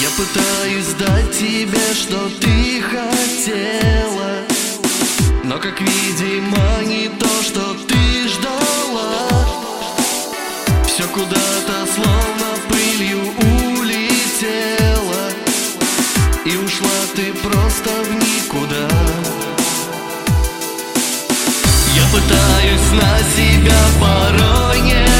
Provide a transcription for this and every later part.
Я пытаюсь дать тебе, что ты хотела. Но как видимо не то, что ты ждала. Все куда-то словно пылью улетела И ушла ты просто в никуда. Я пытаюсь на себя порой не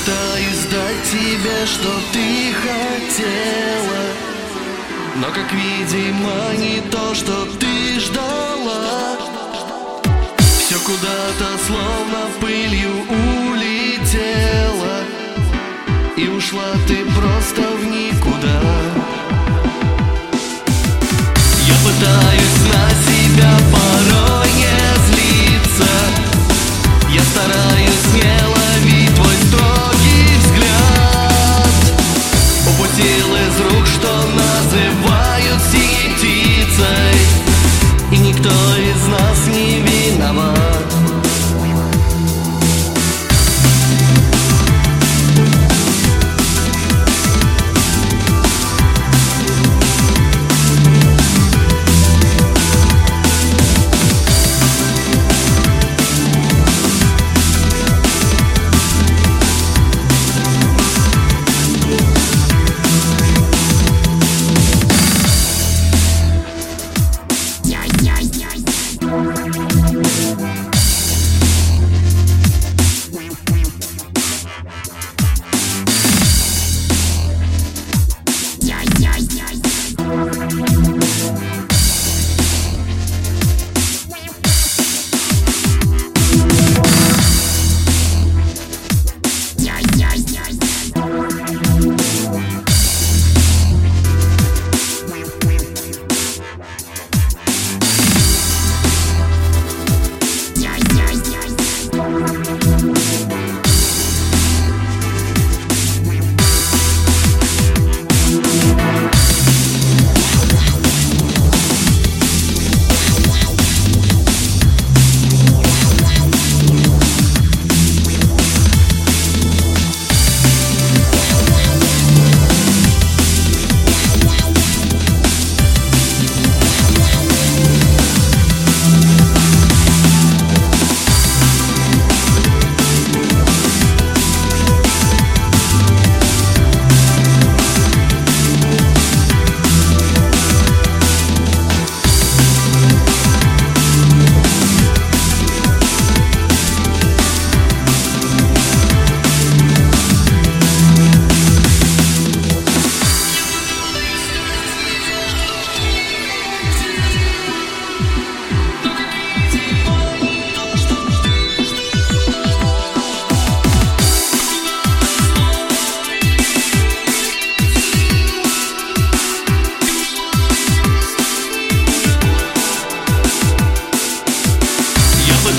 пытаюсь дать тебе, что ты хотела. Но как видимо не то, что ты ждала. Все куда-то словно пылью улетела И ушла ты просто в никуда. Я пытаюсь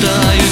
的爱。